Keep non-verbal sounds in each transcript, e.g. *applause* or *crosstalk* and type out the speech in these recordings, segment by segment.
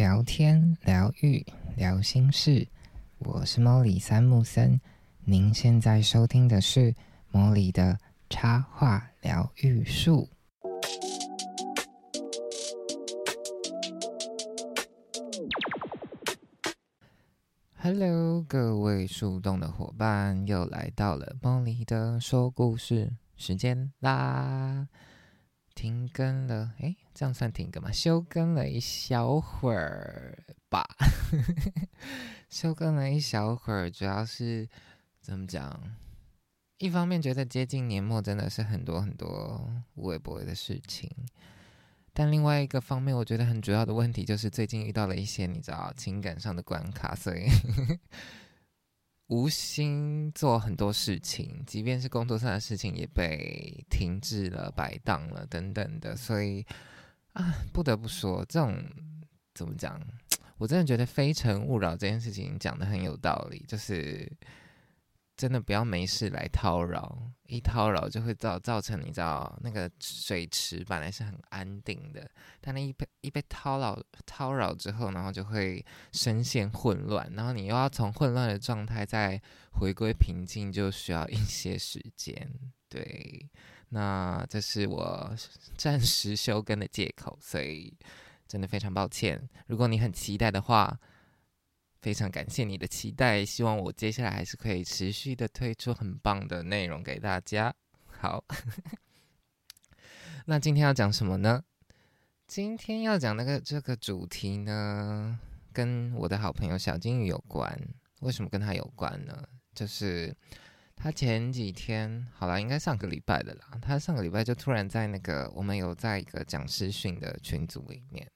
聊天、疗愈、聊心事，我是莫里三木森。您现在收听的是莫里的插画疗愈术。Hello，各位树洞的伙伴，又来到了莫里的说故事时间啦！停更了，诶，这样算停更吗？休更了一小会儿吧，*laughs* 休更了一小会儿，主要是怎么讲？一方面觉得接近年末真的是很多很多无微不微的事情，但另外一个方面，我觉得很主要的问题就是最近遇到了一些你知道情感上的关卡，所以。无心做很多事情，即便是工作上的事情也被停滞了、摆荡了等等的，所以啊，不得不说，这种怎么讲，*tsk* 我真的觉得“非诚勿扰”这件事情讲的很有道理，就是。真的不要没事来叨扰，一叨扰就会造造成你知道那个水池本来是很安定的，但那一被一被叨扰叨扰之后，然后就会深陷混乱，然后你又要从混乱的状态再回归平静，就需要一些时间。对，那这是我暂时休更的借口，所以真的非常抱歉。如果你很期待的话。非常感谢你的期待，希望我接下来还是可以持续的推出很棒的内容给大家。好，*laughs* 那今天要讲什么呢？今天要讲那个这个主题呢，跟我的好朋友小金鱼有关。为什么跟他有关呢？就是他前几天，好了，应该上个礼拜的啦。他上个礼拜就突然在那个我们有在一个讲师训的群组里面。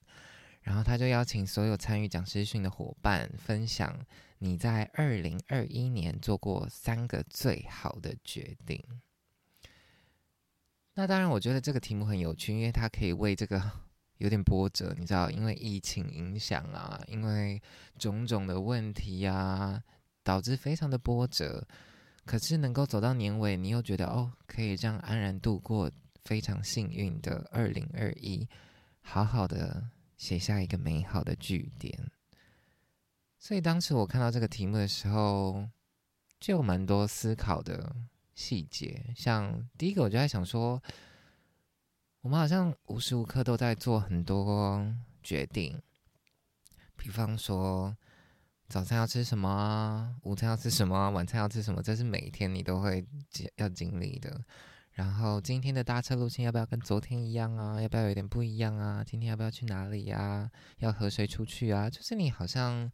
然后他就邀请所有参与讲师训的伙伴分享你在二零二一年做过三个最好的决定。那当然，我觉得这个题目很有趣，因为它可以为这个 *laughs* 有点波折，你知道，因为疫情影响啊，因为种种的问题啊，导致非常的波折。可是能够走到年尾，你又觉得哦，可以这样安然度过非常幸运的二零二一，好好的。写下一个美好的句点。所以当时我看到这个题目的时候，就有蛮多思考的细节。像第一个，我就在想说，我们好像无时无刻都在做很多决定，比方说早餐要吃什么，午餐要吃什么，晚餐要吃什么，这是每一天你都会要经历的。然后今天的搭车路线要不要跟昨天一样啊？要不要有点不一样啊？今天要不要去哪里呀？要和谁出去啊？就是你好像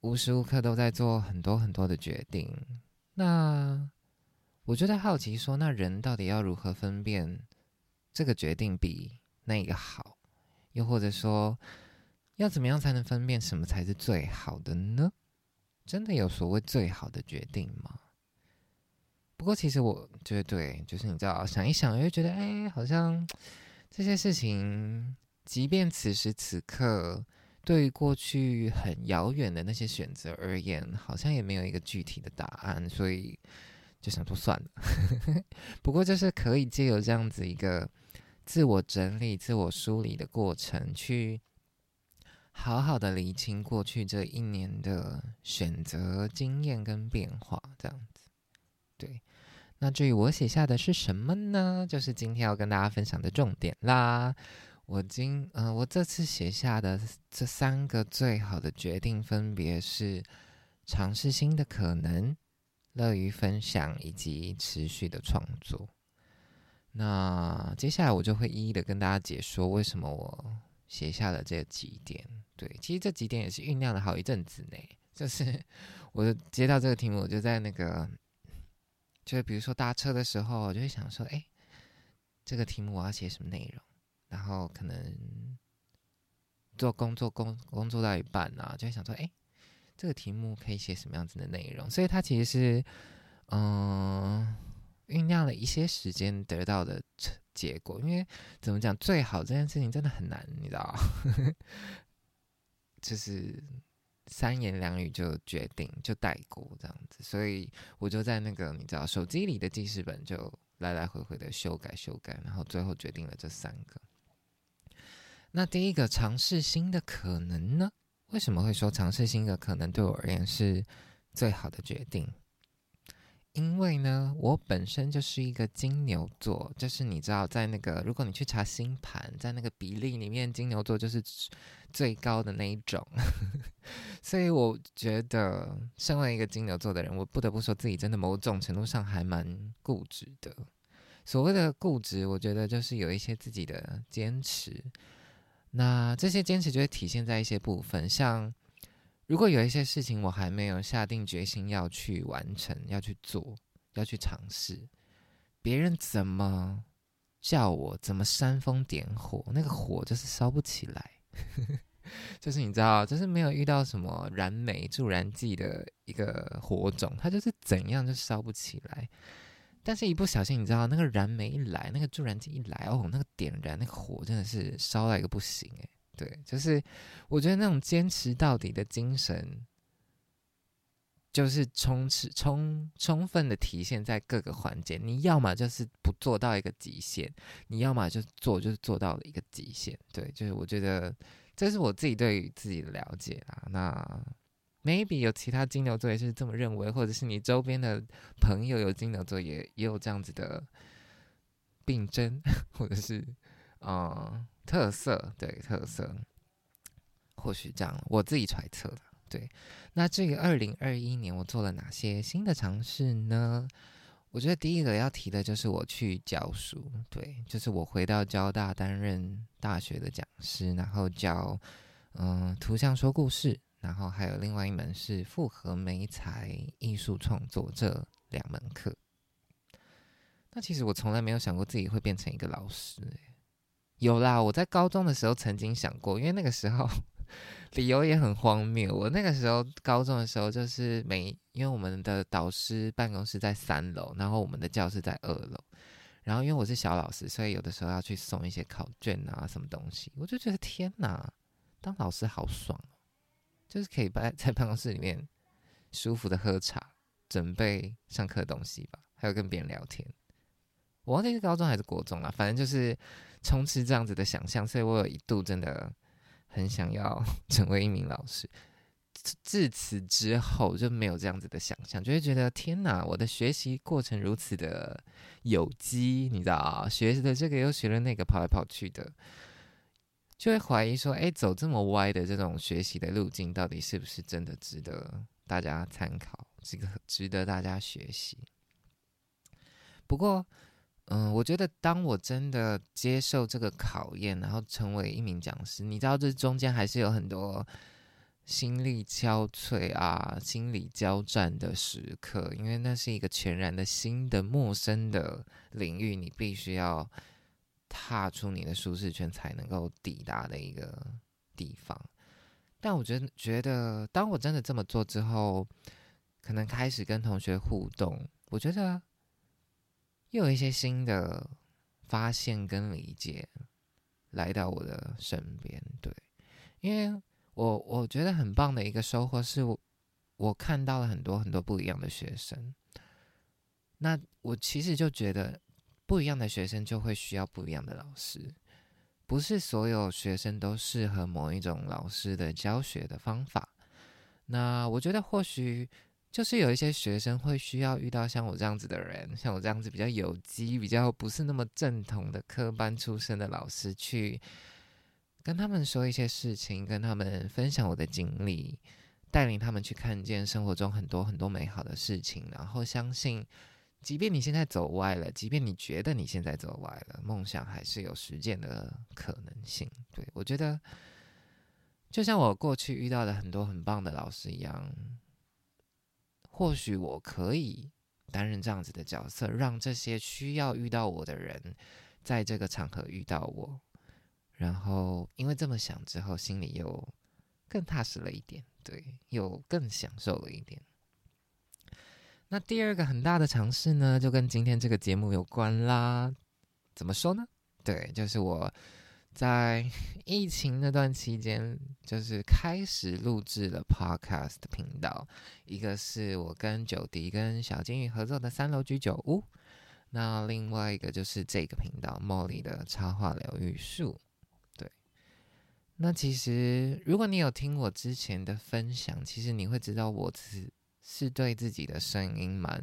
无时无刻都在做很多很多的决定。那我就在好奇说，那人到底要如何分辨这个决定比那个好？又或者说，要怎么样才能分辨什么才是最好的呢？真的有所谓最好的决定吗？不过，其实我觉得对，就是你知道，想一想，又觉得，哎，好像这些事情，即便此时此刻，对于过去很遥远的那些选择而言，好像也没有一个具体的答案，所以就想说算了。*laughs* 不过，就是可以借由这样子一个自我整理、自我梳理的过程，去好好的理清过去这一年的选择经验跟变化，这样子，对。那至于我写下的是什么呢？就是今天要跟大家分享的重点啦。我今嗯，我这次写下的这三个最好的决定，分别是尝试新的可能、乐于分享以及持续的创作。那接下来我就会一一的跟大家解说为什么我写下了这几点。对，其实这几点也是酝酿了好一阵子呢。就是 *laughs* 我接到这个题目，我就在那个。就比如说搭车的时候，我就会想说，哎，这个题目我要写什么内容？然后可能做工作工工作到一半啊，就会想说，哎，这个题目可以写什么样子的内容？所以它其实是，嗯，酝酿了一些时间得到的结果。因为怎么讲，最好这件事情真的很难，你知道 *laughs* 就是。三言两语就决定就带过这样子，所以我就在那个你知道手机里的记事本就来来回回的修改修改，然后最后决定了这三个。那第一个尝试新的可能呢？为什么会说尝试新的可能对我而言是最好的决定？因为呢，我本身就是一个金牛座，就是你知道，在那个如果你去查星盘，在那个比例里面，金牛座就是最高的那一种。*laughs* 所以我觉得，身为一个金牛座的人，我不得不说自己真的某种程度上还蛮固执的。所谓的固执，我觉得就是有一些自己的坚持。那这些坚持就会体现在一些部分，像。如果有一些事情我还没有下定决心要去完成、要去做、要去尝试，别人怎么叫我，怎么煽风点火，那个火就是烧不起来。*laughs* 就是你知道，就是没有遇到什么燃煤助燃剂的一个火种，它就是怎样就烧不起来。但是，一不小心，你知道，那个燃煤一来，那个助燃剂一来，哦，那个点燃那个火真的是烧到一个不行诶。对，就是我觉得那种坚持到底的精神，就是充斥、充充分的体现在各个环节。你要么就是不做到一个极限，你要么就做，就是做到了一个极限。对，就是我觉得这是我自己对于自己的了解啊。那 maybe 有其他金牛座也是这么认为，或者是你周边的朋友有金牛座也也有这样子的病症，或者是嗯。特色对特色，或许这样，我自己揣测的。对，那这个二零二一年我做了哪些新的尝试呢？我觉得第一个要提的就是我去教书，对，就是我回到交大担任大学的讲师，然后教嗯图像说故事，然后还有另外一门是复合美彩艺术创作这两门课。那其实我从来没有想过自己会变成一个老师，有啦，我在高中的时候曾经想过，因为那个时候理由也很荒谬。我那个时候高中的时候，就是每因为我们的导师办公室在三楼，然后我们的教室在二楼，然后因为我是小老师，所以有的时候要去送一些考卷啊什么东西，我就觉得天哪，当老师好爽，就是可以在在办公室里面舒服的喝茶，准备上课的东西吧，还有跟别人聊天。我忘记是高中还是国中了，反正就是充斥这样子的想象，所以我有一度真的很想要 *laughs* 成为一名老师。自此之后就没有这样子的想象，就会觉得天哪，我的学习过程如此的有机，你知道学的这个又学了那个，跑来跑去的，就会怀疑说，哎，走这么歪的这种学习的路径，到底是不是真的值得大家参考，这个值得大家学习？不过。嗯，我觉得当我真的接受这个考验，然后成为一名讲师，你知道这中间还是有很多心力交瘁啊、心理交战的时刻，因为那是一个全然的新的、陌生的领域，你必须要踏出你的舒适圈才能够抵达的一个地方。但我觉得，觉得当我真的这么做之后，可能开始跟同学互动，我觉得。又有一些新的发现跟理解来到我的身边，对，因为我我觉得很棒的一个收获是我我看到了很多很多不一样的学生，那我其实就觉得不一样的学生就会需要不一样的老师，不是所有学生都适合某一种老师的教学的方法，那我觉得或许。就是有一些学生会需要遇到像我这样子的人，像我这样子比较有机、比较不是那么正统的科班出身的老师，去跟他们说一些事情，跟他们分享我的经历，带领他们去看见生活中很多很多美好的事情，然后相信，即便你现在走歪了，即便你觉得你现在走歪了，梦想还是有实践的可能性。对我觉得，就像我过去遇到的很多很棒的老师一样。或许我可以担任这样子的角色，让这些需要遇到我的人，在这个场合遇到我，然后因为这么想之后，心里又更踏实了一点，对，又更享受了一点。那第二个很大的尝试呢，就跟今天这个节目有关啦。怎么说呢？对，就是我。在 *laughs* 疫情那段期间，就是开始录制了 Podcast 频道。一个是我跟九迪跟小金鱼合作的三楼居酒屋，那另外一个就是这个频道茉莉的插画疗愈术。对，那其实，如果你有听我之前的分享，其实你会知道我是是对自己的声音蛮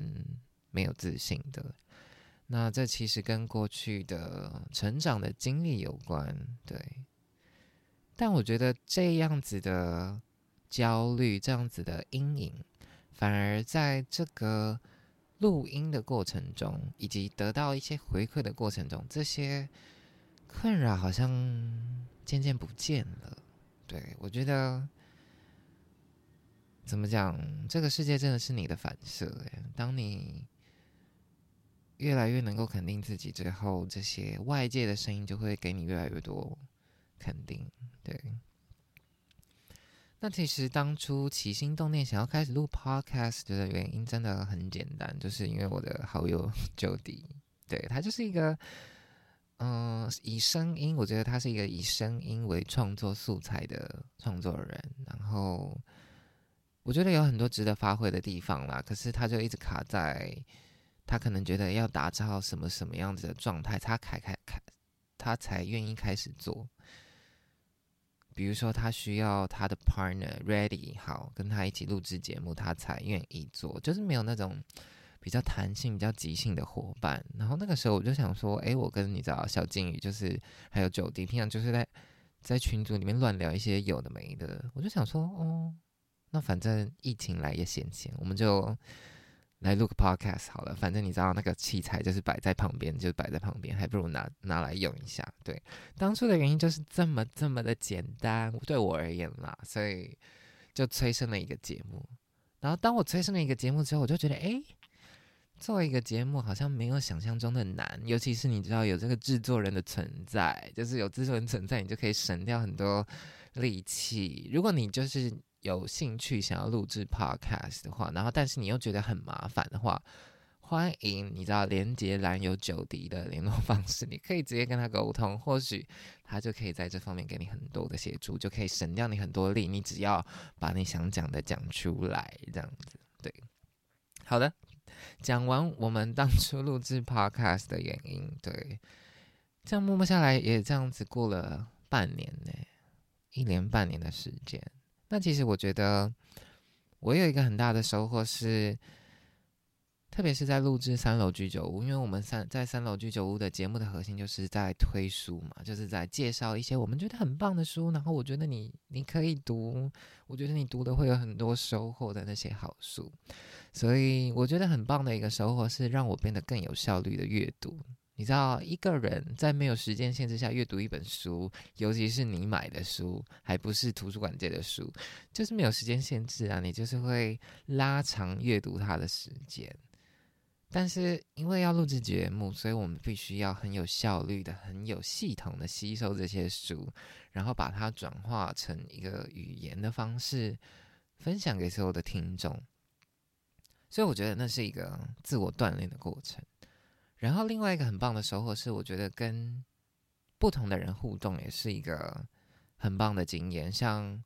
没有自信的。那这其实跟过去的成长的经历有关，对。但我觉得这样子的焦虑，这样子的阴影，反而在这个录音的过程中，以及得到一些回馈的过程中，这些困扰好像。渐渐不见了，对我觉得怎么讲？这个世界真的是你的反射哎。当你越来越能够肯定自己之后，这些外界的声音就会给你越来越多肯定。对。那其实当初起心动念想要开始录 podcast 的原因真的很简单，就是因为我的好友 *laughs* 九迪，对他就是一个。嗯，以声音，我觉得他是一个以声音为创作素材的创作人。然后，我觉得有很多值得发挥的地方啦。可是，他就一直卡在，他可能觉得要打造什么什么样子的状态，他开开开，他才愿意开始做。比如说，他需要他的 partner ready 好，跟他一起录制节目，他才愿意做。就是没有那种。比较弹性、比较即兴的伙伴，然后那个时候我就想说，哎，我跟你知道小金鱼，就是还有九弟，平常就是在在群组里面乱聊一些有的没的，我就想说，哦，那反正疫情来也闲闲，我们就来录个 podcast 好了。反正你知道那个器材就是摆在旁边，就摆在旁边，还不如拿拿来用一下。对，当初的原因就是这么这么的简单，对我而言啦，所以就催生了一个节目。然后当我催生了一个节目之后，我就觉得，哎。做一个节目好像没有想象中的难，尤其是你知道有这个制作人的存在，就是有制作人存在，你就可以省掉很多力气。如果你就是有兴趣想要录制 podcast 的话，然后但是你又觉得很麻烦的话，欢迎你知道连接栏有九迪的联络方式，你可以直接跟他沟通，或许他就可以在这方面给你很多的协助，就可以省掉你很多力。你只要把你想讲的讲出来，这样子对，好的。讲完我们当初录制 podcast 的原因，对，这样默默下来也这样子过了半年呢，一年半年的时间。那其实我觉得我有一个很大的收获是，特别是在录制三楼居酒屋，因为我们三在三楼居酒屋的节目的核心就是在推书嘛，就是在介绍一些我们觉得很棒的书，然后我觉得你你可以读，我觉得你读的会有很多收获的那些好书。所以我觉得很棒的一个收获是让我变得更有效率的阅读。你知道，一个人在没有时间限制下阅读一本书，尤其是你买的书，还不是图书馆借的书，就是没有时间限制啊，你就是会拉长阅读它的时间。但是因为要录制节目，所以我们必须要很有效率的、很有系统的吸收这些书，然后把它转化成一个语言的方式，分享给所有的听众。所以我觉得那是一个自我锻炼的过程，然后另外一个很棒的收获是，我觉得跟不同的人互动也是一个很棒的经验。像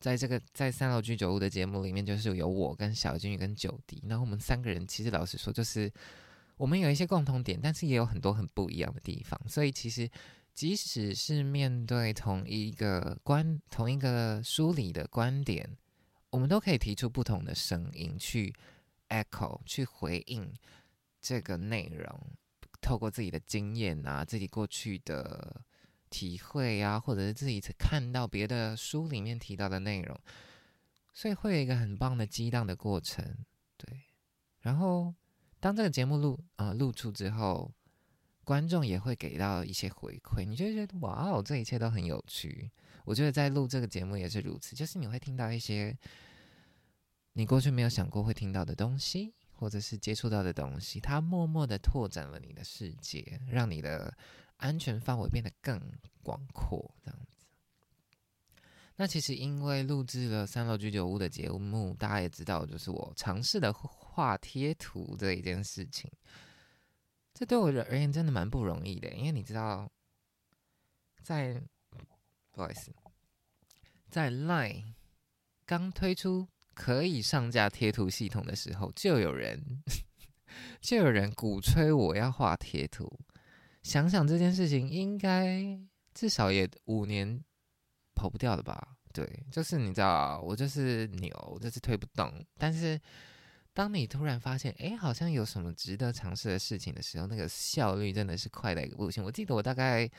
在这个在三楼居酒屋的节目里面，就是有我跟小金鱼跟九迪，然后我们三个人其实老实说，就是我们有一些共同点，但是也有很多很不一样的地方。所以其实即使是面对同一个观同一个梳理的观点，我们都可以提出不同的声音去。echo 去回应这个内容，透过自己的经验啊，自己过去的体会啊，或者是自己看到别的书里面提到的内容，所以会有一个很棒的激荡的过程。对，然后当这个节目录啊录出之后，观众也会给到一些回馈，你就觉得哇哦，这一切都很有趣。我觉得在录这个节目也是如此，就是你会听到一些。你过去没有想过会听到的东西，或者是接触到的东西，它默默的拓展了你的世界，让你的安全范围变得更广阔。这样子。那其实因为录制了三楼居酒屋的节目，大家也知道，就是我尝试的画贴图这一件事情。这对我而言真的蛮不容易的，因为你知道，在不好意思，在 Line 刚推出。可以上架贴图系统的时候，就有人 *laughs* 就有人鼓吹我要画贴图。想想这件事情，应该至少也五年跑不掉的吧？对，就是你知道，我就是牛，就是推不动。但是当你突然发现，哎，好像有什么值得尝试的事情的时候，那个效率真的是快的一个不行。我记得我大概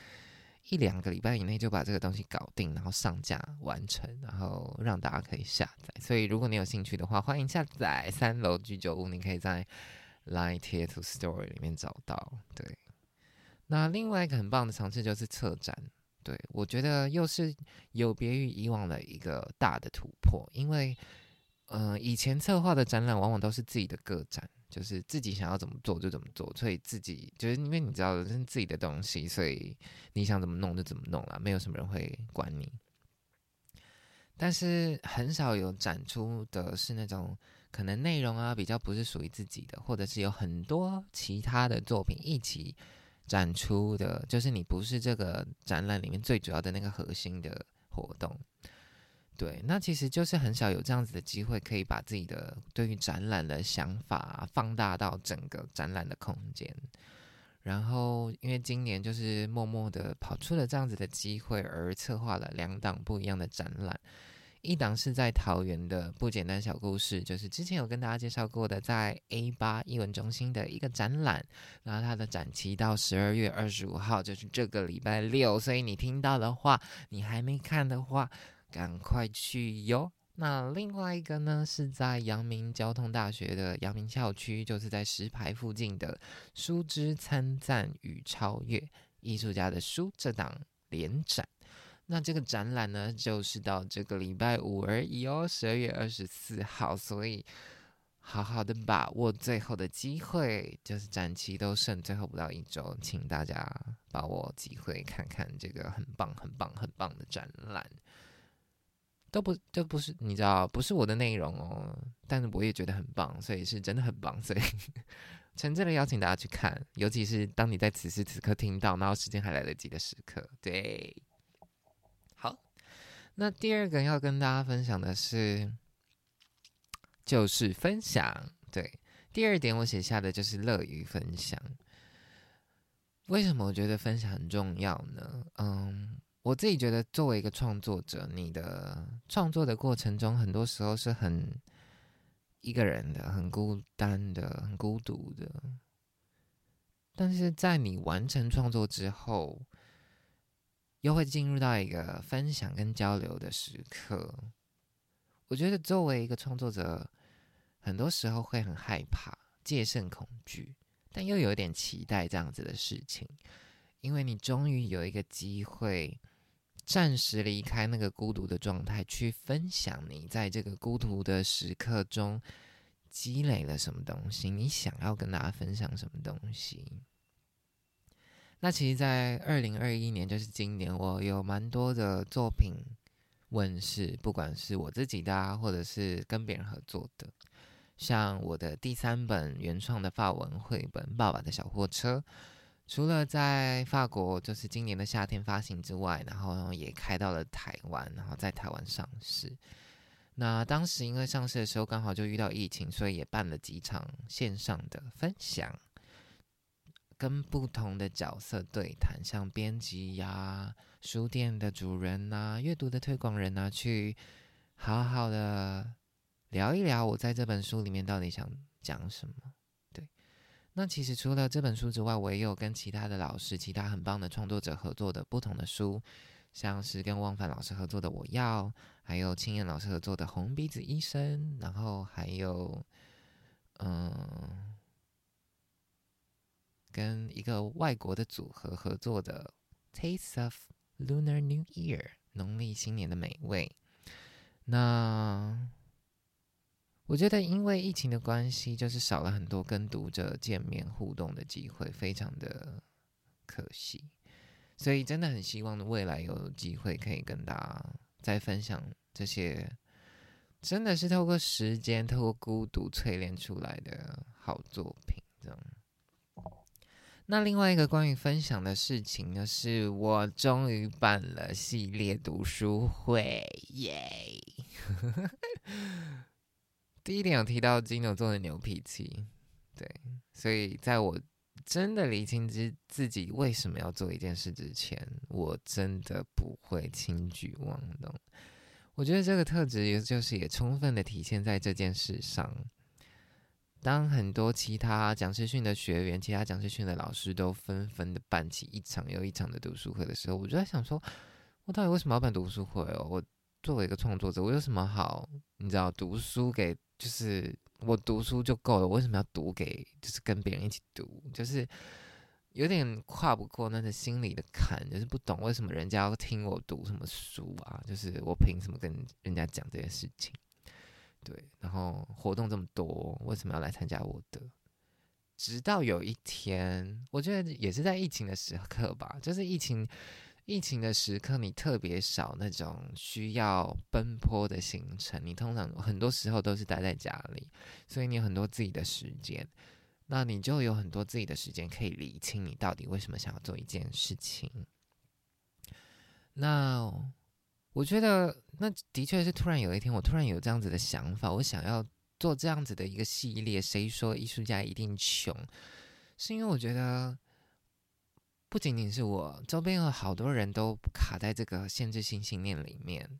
一两个礼拜以内就把这个东西搞定，然后上架完成，然后让大家可以下载。所以如果你有兴趣的话，欢迎下载三楼居酒屋，你可以在 Line 贴图 Story 里面找到。对，那另外一个很棒的尝试就是策展。对，我觉得又是有别于以往的一个大的突破，因为，呃，以前策划的展览往往都是自己的个展，就是自己想要怎么做就怎么做，所以自己就是因为你知道这是自己的东西，所以你想怎么弄就怎么弄了，没有什么人会管你。但是很少有展出的是那种可能内容啊比较不是属于自己的，或者是有很多其他的作品一起。展出的，就是你不是这个展览里面最主要的那个核心的活动，对，那其实就是很少有这样子的机会，可以把自己的对于展览的想法放大到整个展览的空间。然后，因为今年就是默默的跑出了这样子的机会，而策划了两档不一样的展览。一档是在桃园的不简单小故事，就是之前有跟大家介绍过的，在 A 八艺文中心的一个展览，然后它的展期到十二月二十五号，就是这个礼拜六，所以你听到的话，你还没看的话，赶快去哟。那另外一个呢，是在阳明交通大学的阳明校区，就是在石牌附近的书之参赞与超越艺术家的书这档联展。那这个展览呢，就是到这个礼拜五而已哦，十二月二十四号，所以好好的把握最后的机会，就是展期都剩最后不到一周，请大家把握机会看看这个很棒、很棒、很棒的展览。都不都不是你知道，不是我的内容哦，但是我也觉得很棒，所以是真的很棒，所以诚挚的邀请大家去看，尤其是当你在此时此刻听到，然后时间还来得及的时刻，对。好那第二个要跟大家分享的是，就是分享。对，第二点我写下的就是乐于分享。为什么我觉得分享很重要呢？嗯，我自己觉得作为一个创作者，你的创作的过程中，很多时候是很一个人的、很孤单的、很孤独的。但是在你完成创作之后，又会进入到一个分享跟交流的时刻。我觉得作为一个创作者，很多时候会很害怕、戒慎恐惧，但又有点期待这样子的事情，因为你终于有一个机会，暂时离开那个孤独的状态，去分享你在这个孤独的时刻中积累了什么东西，你想要跟大家分享什么东西。那其实，在二零二一年，就是今年，我有蛮多的作品问世，不管是我自己的，啊，或者是跟别人合作的。像我的第三本原创的法文绘本《爸爸的小货车》，除了在法国就是今年的夏天发行之外，然后也开到了台湾，然后在台湾上市。那当时因为上市的时候刚好就遇到疫情，所以也办了几场线上的分享。跟不同的角色对谈，像编辑呀、书店的主人呐、阅读的推广人呐，去好好的聊一聊我在这本书里面到底想讲什么。那其实除了这本书之外，我也有跟其他的老师、其他很棒的创作者合作的不同的书，像是跟汪凡老师合作的《我要》，还有青燕老师合作的《红鼻子医生》，然后还有嗯。跟一个外国的组合合作的《Taste of Lunar New Year》农历新年的美味。那我觉得，因为疫情的关系，就是少了很多跟读者见面互动的机会，非常的可惜。所以，真的很希望未来有机会可以跟大家再分享这些，真的是透过时间、透过孤独淬炼出来的好作品，这样。那另外一个关于分享的事情呢，是我终于办了系列读书会，耶！*laughs* 第一点有提到金牛座的牛脾气，对，所以在我真的理清自自己为什么要做一件事之前，我真的不会轻举妄动。我觉得这个特质也就是也充分的体现在这件事上。当很多其他讲师训的学员、其他讲师训的老师都纷纷的办起一场又一场的读书会的时候，我就在想说，我到底为什么要办读书会哦？我作为一个创作者，我有什么好？你知道，读书给就是我读书就够了，为什么要读给就是跟别人一起读？就是有点跨不过那个心里的坎，就是不懂为什么人家要听我读什么书啊？就是我凭什么跟人家讲这件事情？对，然后活动这么多，为什么要来参加我的？直到有一天，我觉得也是在疫情的时刻吧，就是疫情疫情的时刻，你特别少那种需要奔波的行程，你通常很多时候都是待在家里，所以你有很多自己的时间，那你就有很多自己的时间可以理清你到底为什么想要做一件事情。那。我觉得那的确是突然有一天，我突然有这样子的想法，我想要做这样子的一个系列。谁说艺术家一定穷？是因为我觉得不仅仅是我，周边有好多人都卡在这个限制性信念里面。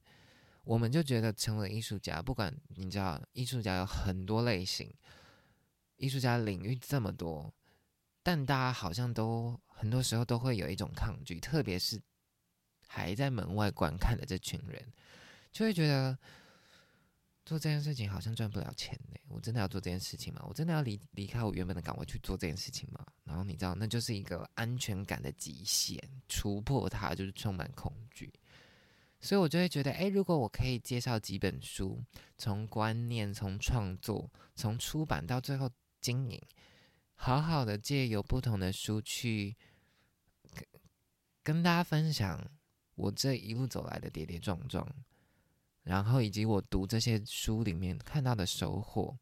我们就觉得成为艺术家，不管你知道，艺术家有很多类型，艺术家领域这么多，但大家好像都很多时候都会有一种抗拒，特别是。还在门外观看的这群人，就会觉得做这件事情好像赚不了钱呢。我真的要做这件事情吗？我真的要离离开我原本的岗位去做这件事情吗？然后你知道，那就是一个安全感的极限，突破它就是充满恐惧。所以我就会觉得，哎，如果我可以介绍几本书，从观念、从创作、从出版到最后经营，好好的借由不同的书去跟大家分享。我这一路走来的跌跌撞撞，然后以及我读这些书里面看到的收获，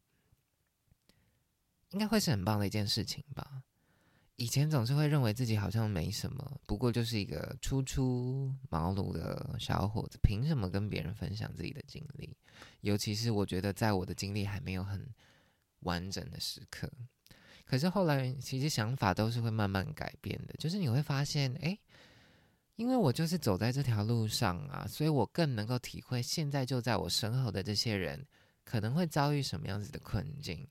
应该会是很棒的一件事情吧。以前总是会认为自己好像没什么，不过就是一个初出茅庐的小伙子，凭什么跟别人分享自己的经历？尤其是我觉得在我的经历还没有很完整的时刻。可是后来，其实想法都是会慢慢改变的，就是你会发现，哎。因为我就是走在这条路上啊，所以我更能够体会现在就在我身后的这些人可能会遭遇什么样子的困境。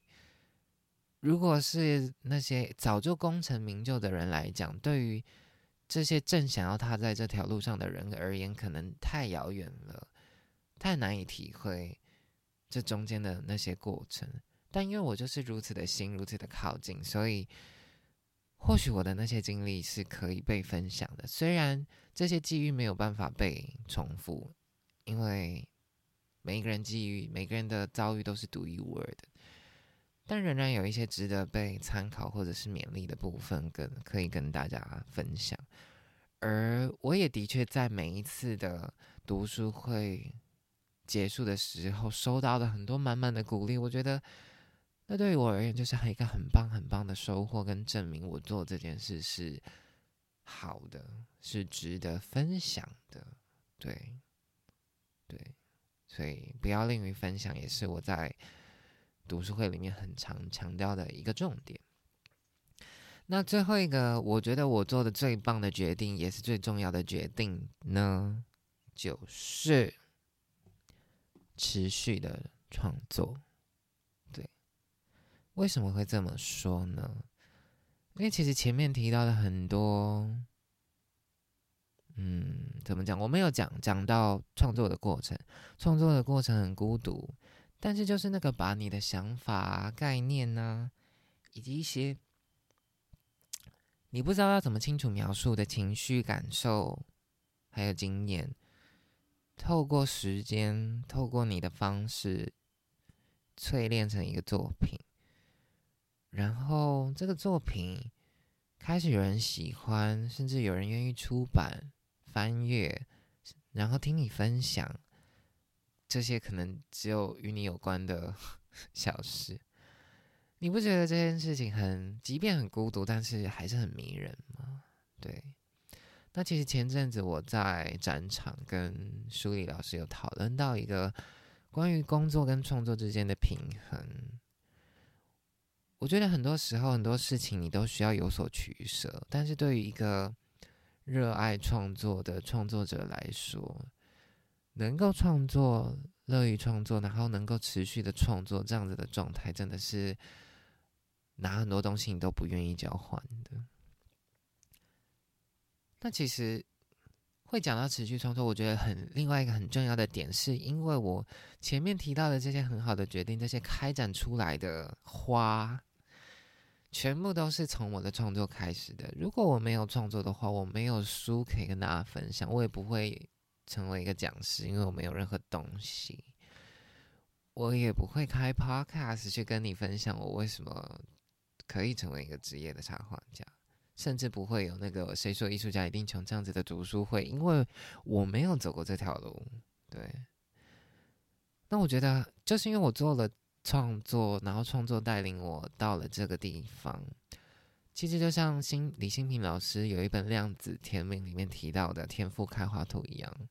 如果是那些早就功成名就的人来讲，对于这些正想要踏在这条路上的人而言，可能太遥远了，太难以体会这中间的那些过程。但因为我就是如此的心，如此的靠近，所以。或许我的那些经历是可以被分享的，虽然这些机遇没有办法被重复，因为每一个人机遇、每个人的遭遇都是独一无二的，但仍然有一些值得被参考或者是勉励的部分，跟可以跟大家分享。而我也的确在每一次的读书会结束的时候，收到了很多满满的鼓励，我觉得。那对于我而言，就是一个很棒、很棒的收获，跟证明我做这件事是好的，是值得分享的。对，对，所以不要吝于分享，也是我在读书会里面很常强调的一个重点。那最后一个，我觉得我做的最棒的决定，也是最重要的决定呢，就是持续的创作。为什么会这么说呢？因为其实前面提到的很多，嗯，怎么讲？我没有讲讲到创作的过程，创作的过程很孤独，但是就是那个把你的想法、概念呢，以及一些你不知道要怎么清楚描述的情绪、感受，还有经验，透过时间，透过你的方式，淬炼成一个作品。然后这个作品开始有人喜欢，甚至有人愿意出版、翻阅，然后听你分享这些可能只有与你有关的 *laughs* 小事。你不觉得这件事情很，即便很孤独，但是还是很迷人吗？对。那其实前阵子我在展场跟舒理老师有讨论到一个关于工作跟创作之间的平衡。我觉得很多时候很多事情你都需要有所取舍，但是对于一个热爱创作的创作者来说，能够创作、乐于创作，然后能够持续的创作，这样子的状态，真的是拿很多东西你都不愿意交换的。那其实会讲到持续创作，我觉得很另外一个很重要的点，是因为我前面提到的这些很好的决定，这些开展出来的花，全部都是从我的创作开始的。如果我没有创作的话，我没有书可以跟大家分享，我也不会。成为一个讲师，因为我没有任何东西，我也不会开 podcast 去跟你分享我为什么可以成为一个职业的插画家，甚至不会有那个谁说艺术家一定穷这样子的读书会，因为我没有走过这条路。对，那我觉得就是因为我做了创作，然后创作带领我到了这个地方。其实就像新李新平老师有一本《量子天命》里面提到的天赋开花图一样，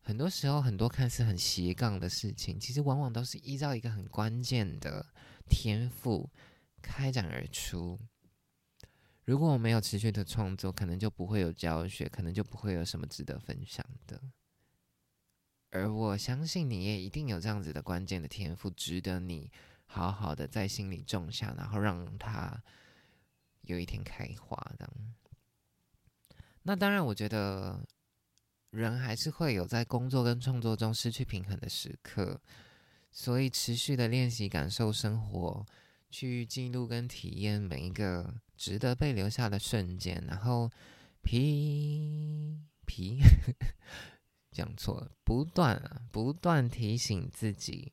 很多时候很多看似很斜杠的事情，其实往往都是依照一个很关键的天赋开展而出。如果我没有持续的创作，可能就不会有教学，可能就不会有什么值得分享的。而我相信你也一定有这样子的关键的天赋，值得你好好的在心里种下，然后让它。有一天开花的，那当然，我觉得人还是会有在工作跟创作中失去平衡的时刻，所以持续的练习感受生活，去记录跟体验每一个值得被留下的瞬间，然后皮皮 *laughs* 讲错了，不断啊，不断提醒自己，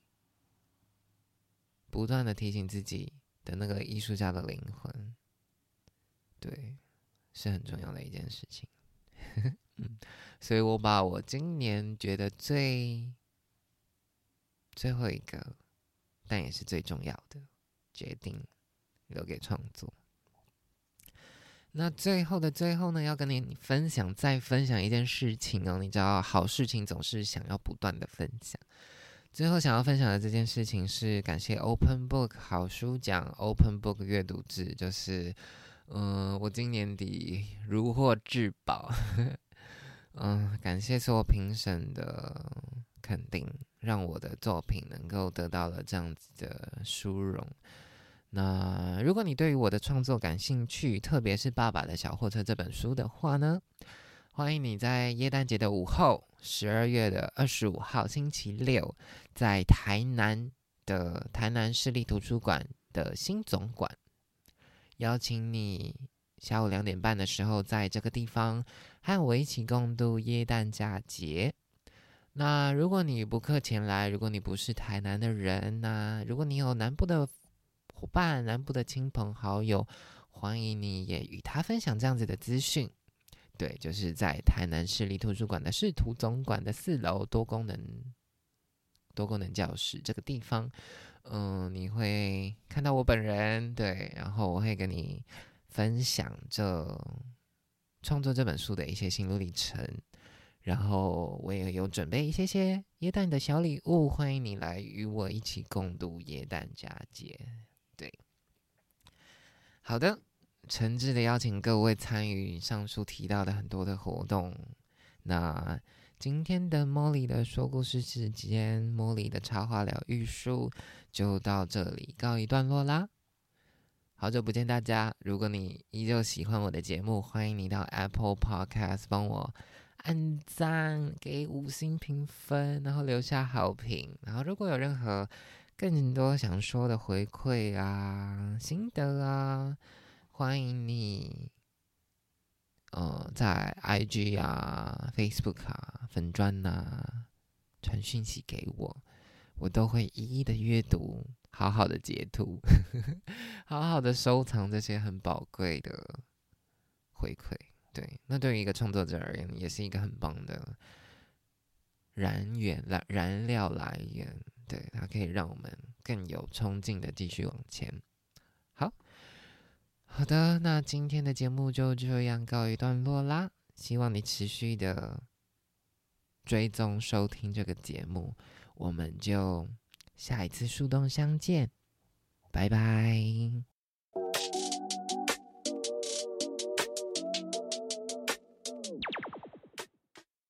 不断的提醒自己的那个艺术家的灵魂。对，是很重要的一件事情。*laughs* 嗯，所以我把我今年觉得最最后一个，但也是最重要的决定留给创作。那最后的最后呢，要跟你分享，再分享一件事情哦。你知道，好事情总是想要不断的分享。最后想要分享的这件事情是感谢 Open Book 好书奖 Open Book 阅读制，就是。嗯，我今年底如获至宝，*laughs* 嗯，感谢所有评审的肯定，让我的作品能够得到了这样子的殊荣。那如果你对于我的创作感兴趣，特别是《爸爸的小货车》这本书的话呢，欢迎你在耶诞节的午后，十二月的二十五号星期六，在台南的台南市立图书馆的新总馆。邀请你下午两点半的时候，在这个地方和我一起共度耶诞佳节。那如果你不客前来，如果你不是台南的人，那如果你有南部的伙伴、南部的亲朋好友，欢迎你也与他分享这样子的资讯。对，就是在台南市立图书馆的市图总馆的四楼多功能多功能教室这个地方。嗯，你会看到我本人，对，然后我会跟你分享这创作这本书的一些心路历程，然后我也有准备一些些耶诞的小礼物，欢迎你来与我一起共度耶诞佳节。好的，诚挚的邀请各位参与上述提到的很多的活动，那。今天的茉莉的说故事时间，茉莉的插画疗愈术就到这里告一段落啦。好久不见大家，如果你依旧喜欢我的节目，欢迎你到 Apple Podcast 帮我按赞、给五星评分，然后留下好评。然后如果有任何更多想说的回馈啊、心得啊，欢迎你。呃，在 IG 啊、Facebook 啊、粉砖呐传讯息给我，我都会一一的阅读，好好的截图，*laughs* 好好的收藏这些很宝贵的回馈。对，那对于一个创作者而言，也是一个很棒的燃源、燃燃料来源。对，它可以让我们更有冲劲的继续往前。好。好的，那今天的节目就这样告一段落啦。希望你持续的追踪收听这个节目，我们就下一次树洞相见。拜拜。